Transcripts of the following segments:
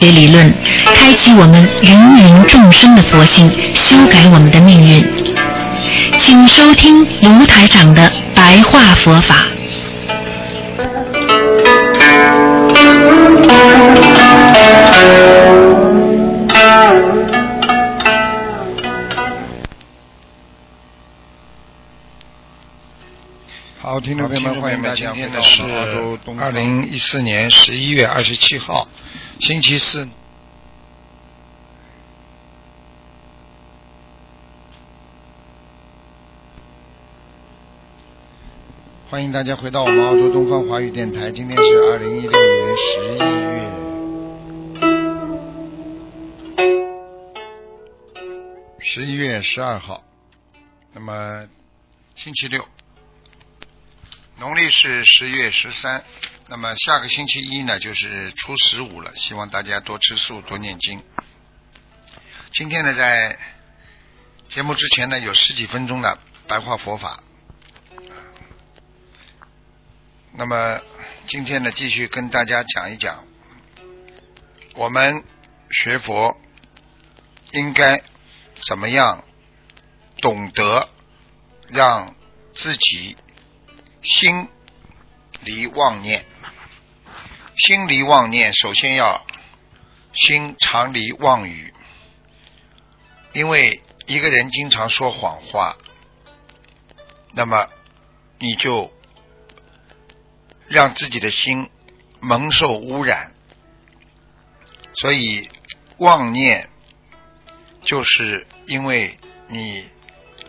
学理论，开启我们芸芸众生的佛性，修改我们的命运。请收听卢台长的白话佛法。好，听众朋友们，欢迎大家！今天呢是二零一四年十一月二十七号，星期四。欢迎大家回到我们澳洲东方华语电台。今天是二零一六年十一月十一月十二号，那么星期六。农历是十月十三，那么下个星期一呢就是初十五了，希望大家多吃素，多念经。今天呢，在节目之前呢，有十几分钟的白话佛法。那么今天呢，继续跟大家讲一讲，我们学佛应该怎么样懂得让自己。心离妄念，心离妄念，首先要心常离妄语。因为一个人经常说谎话，那么你就让自己的心蒙受污染。所以妄念就是因为你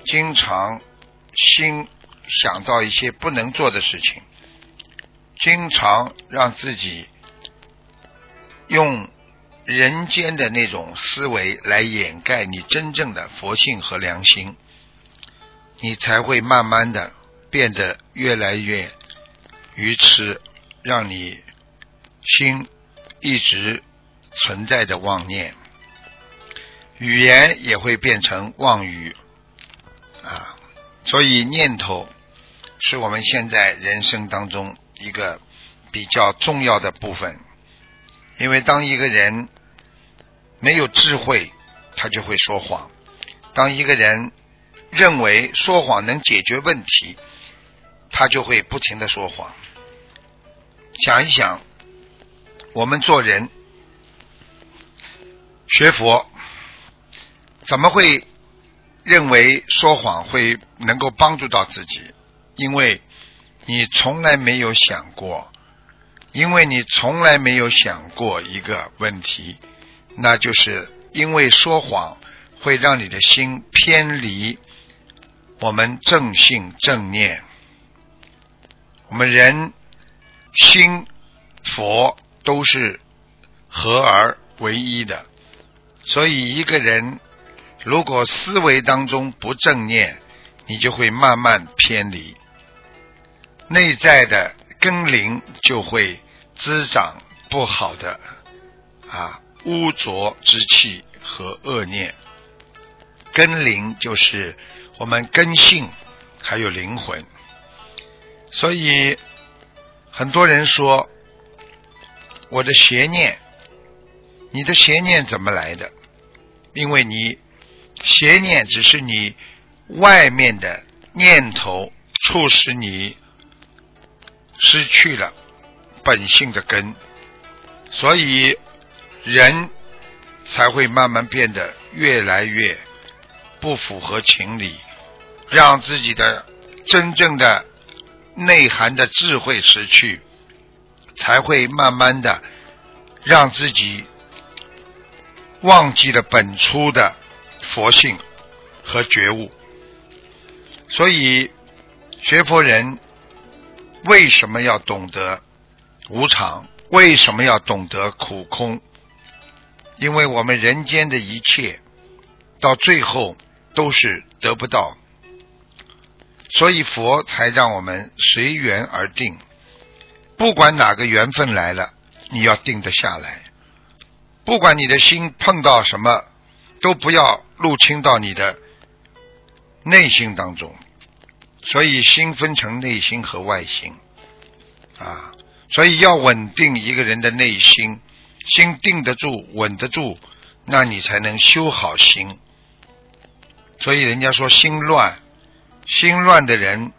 经常心。想到一些不能做的事情，经常让自己用人间的那种思维来掩盖你真正的佛性和良心，你才会慢慢的变得越来越愚痴，让你心一直存在着妄念，语言也会变成妄语啊，所以念头。是我们现在人生当中一个比较重要的部分，因为当一个人没有智慧，他就会说谎；当一个人认为说谎能解决问题，他就会不停的说谎。想一想，我们做人学佛，怎么会认为说谎会能够帮助到自己？因为你从来没有想过，因为你从来没有想过一个问题，那就是因为说谎会让你的心偏离我们正性正念。我们人心佛都是合而为一的，所以一个人如果思维当中不正念，你就会慢慢偏离。内在的根灵就会滋长不好的啊污浊之气和恶念。根灵就是我们根性还有灵魂，所以很多人说我的邪念，你的邪念怎么来的？因为你邪念只是你外面的念头促使你。失去了本性的根，所以人才会慢慢变得越来越不符合情理，让自己的真正的内涵的智慧失去，才会慢慢的让自己忘记了本初的佛性和觉悟。所以学佛人。为什么要懂得无常？为什么要懂得苦空？因为我们人间的一切到最后都是得不到，所以佛才让我们随缘而定。不管哪个缘分来了，你要定得下来。不管你的心碰到什么，都不要入侵到你的内心当中。所以心分成内心和外心，啊，所以要稳定一个人的内心，心定得住、稳得住，那你才能修好心。所以人家说心乱，心乱的人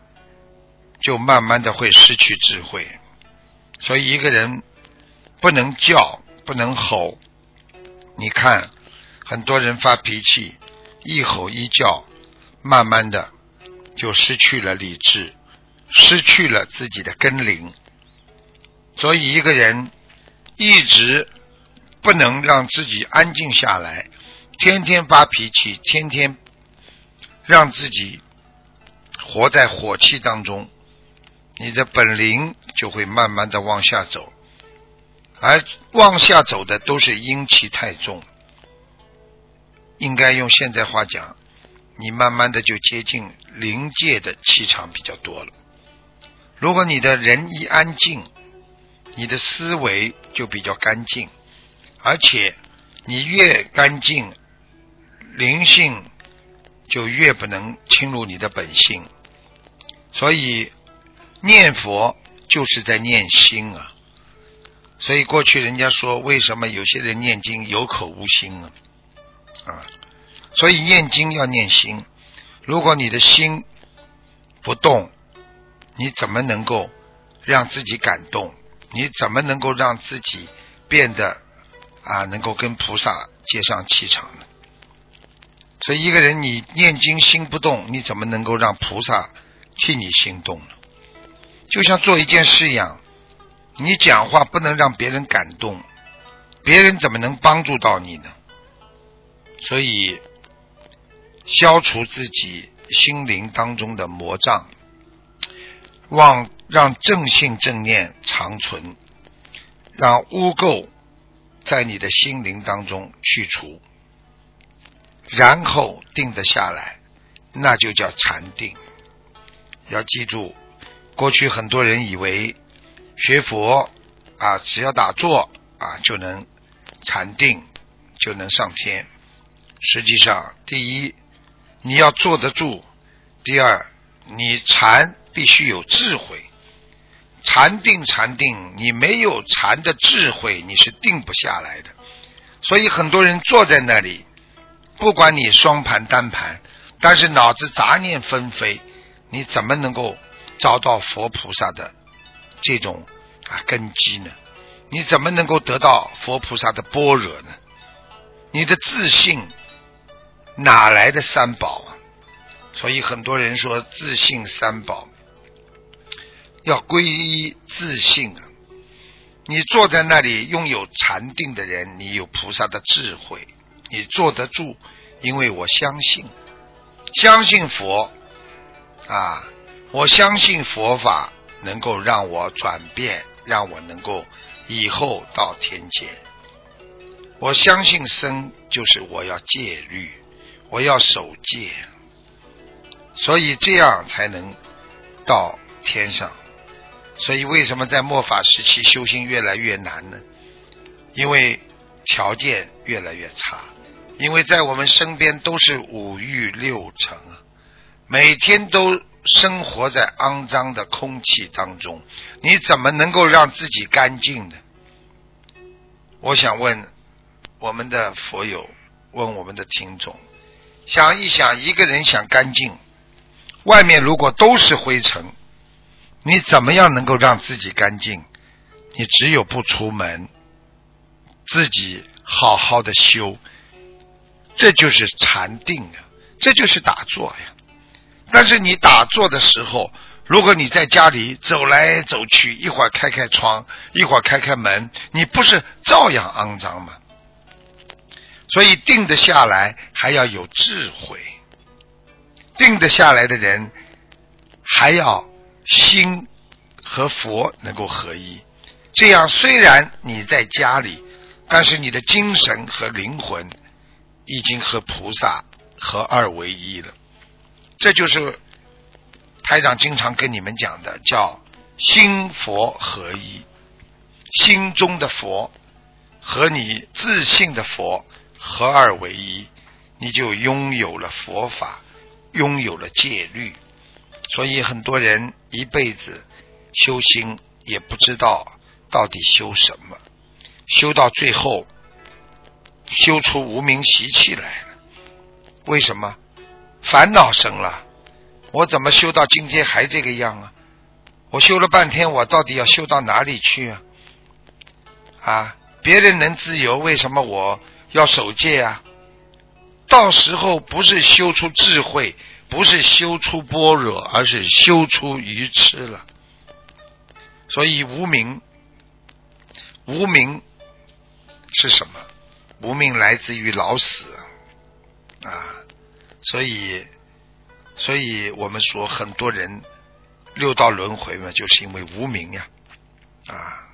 就慢慢的会失去智慧。所以一个人不能叫，不能吼。你看，很多人发脾气，一吼一叫，慢慢的就失去了理智，失去了自己的根灵。所以一个人一直不能让自己安静下来，天天发脾气，天天让自己活在火气当中，你的本灵就会慢慢的往下走。而往下走的都是阴气太重，应该用现在话讲，你慢慢的就接近灵界的气场比较多了。如果你的人一安静，你的思维就比较干净，而且你越干净，灵性就越不能侵入你的本性。所以念佛就是在念心啊。所以过去人家说，为什么有些人念经有口无心呢？啊，所以念经要念心。如果你的心不动，你怎么能够让自己感动？你怎么能够让自己变得啊，能够跟菩萨接上气场呢？所以一个人你念经心不动，你怎么能够让菩萨替你心动呢？就像做一件事一样。你讲话不能让别人感动，别人怎么能帮助到你呢？所以，消除自己心灵当中的魔障，望让正性正念长存，让污垢在你的心灵当中去除，然后定得下来，那就叫禅定。要记住，过去很多人以为。学佛啊，只要打坐啊，就能禅定，就能上天。实际上，第一，你要坐得住；第二，你禅必须有智慧。禅定，禅定，你没有禅的智慧，你是定不下来的。所以，很多人坐在那里，不管你双盘单盘，但是脑子杂念纷飞，你怎么能够找到佛菩萨的？这种啊根基呢？你怎么能够得到佛菩萨的般若呢？你的自信哪来的三宝啊？所以很多人说自信三宝要皈依自信啊！你坐在那里拥有禅定的人，你有菩萨的智慧，你坐得住，因为我相信，相信佛啊，我相信佛法。能够让我转变，让我能够以后到天界。我相信生就是我要戒律，我要守戒，所以这样才能到天上。所以为什么在末法时期修行越来越难呢？因为条件越来越差，因为在我们身边都是五欲六尘啊，每天都。生活在肮脏的空气当中，你怎么能够让自己干净呢？我想问我们的佛友，问我们的听众，想一想，一个人想干净，外面如果都是灰尘，你怎么样能够让自己干净？你只有不出门，自己好好的修，这就是禅定啊，这就是打坐呀。但是你打坐的时候，如果你在家里走来走去，一会儿开开窗，一会儿开开门，你不是照样肮脏吗？所以定得下来还要有智慧，定得下来的人还要心和佛能够合一。这样虽然你在家里，但是你的精神和灵魂已经和菩萨合二为一了。这就是台长经常跟你们讲的，叫心佛合一，心中的佛和你自信的佛合二为一，你就拥有了佛法，拥有了戒律。所以很多人一辈子修心也不知道到底修什么，修到最后，修出无名习气来了。为什么？烦恼生了。我怎么修到今天还这个样啊？我修了半天，我到底要修到哪里去啊？啊，别人能自由，为什么我要守戒啊？到时候不是修出智慧，不是修出般若，而是修出愚痴了。所以无名，无名是什么？无名来自于老死啊！所以，所以我们说很多人六道轮回嘛，就是因为无名呀啊！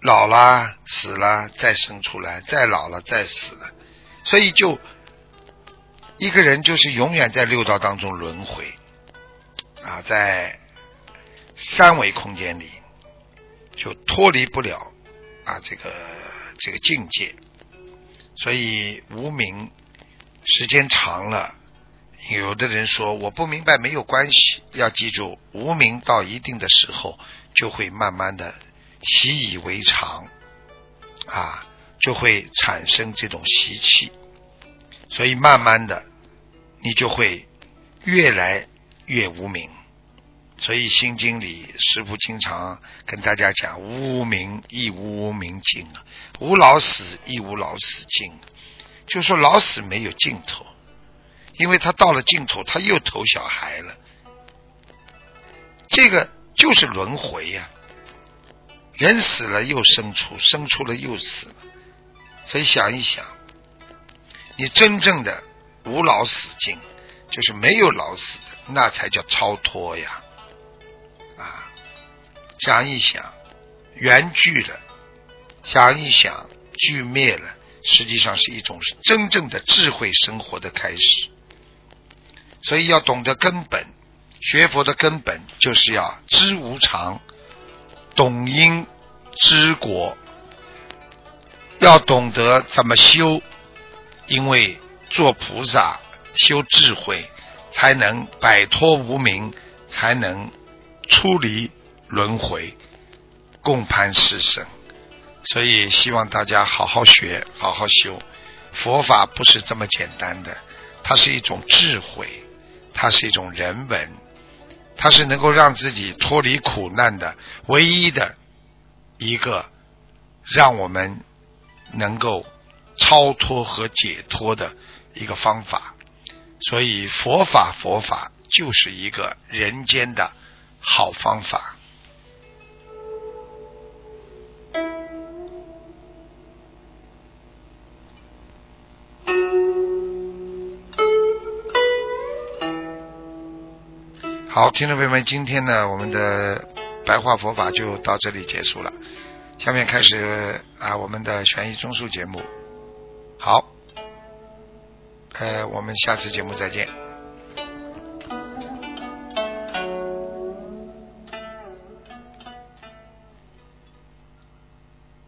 老了死了再生出来，再老了再死了，所以就一个人就是永远在六道当中轮回啊，在三维空间里就脱离不了啊这个这个境界，所以无名时间长了，有的人说我不明白没有关系，要记住无名到一定的时候就会慢慢的。习以为常，啊，就会产生这种习气，所以慢慢的，你就会越来越无名。所以《心经》里师傅经常跟大家讲：无名亦无无名尽啊，无老死亦无老死尽。就说老死没有尽头，因为他到了尽头，他又投小孩了。这个就是轮回呀。人死了又生出，生出了又死了，所以想一想，你真正的无老死尽，就是没有老死的，那才叫超脱呀！啊，想一想，缘聚了，想一想，聚灭了，实际上是一种真正的智慧生活的开始。所以要懂得根本，学佛的根本就是要知无常。懂因知果，要懂得怎么修，因为做菩萨修智慧，才能摆脱无名，才能出离轮回，共攀世生。所以希望大家好好学，好好修。佛法不是这么简单的，它是一种智慧，它是一种人文。它是能够让自己脱离苦难的唯一的一个，让我们能够超脱和解脱的一个方法。所以佛法，佛法就是一个人间的好方法。好，听众朋友们，今天呢，我们的白话佛法就到这里结束了。下面开始啊，我们的悬疑综述节目。好，呃，我们下次节目再见。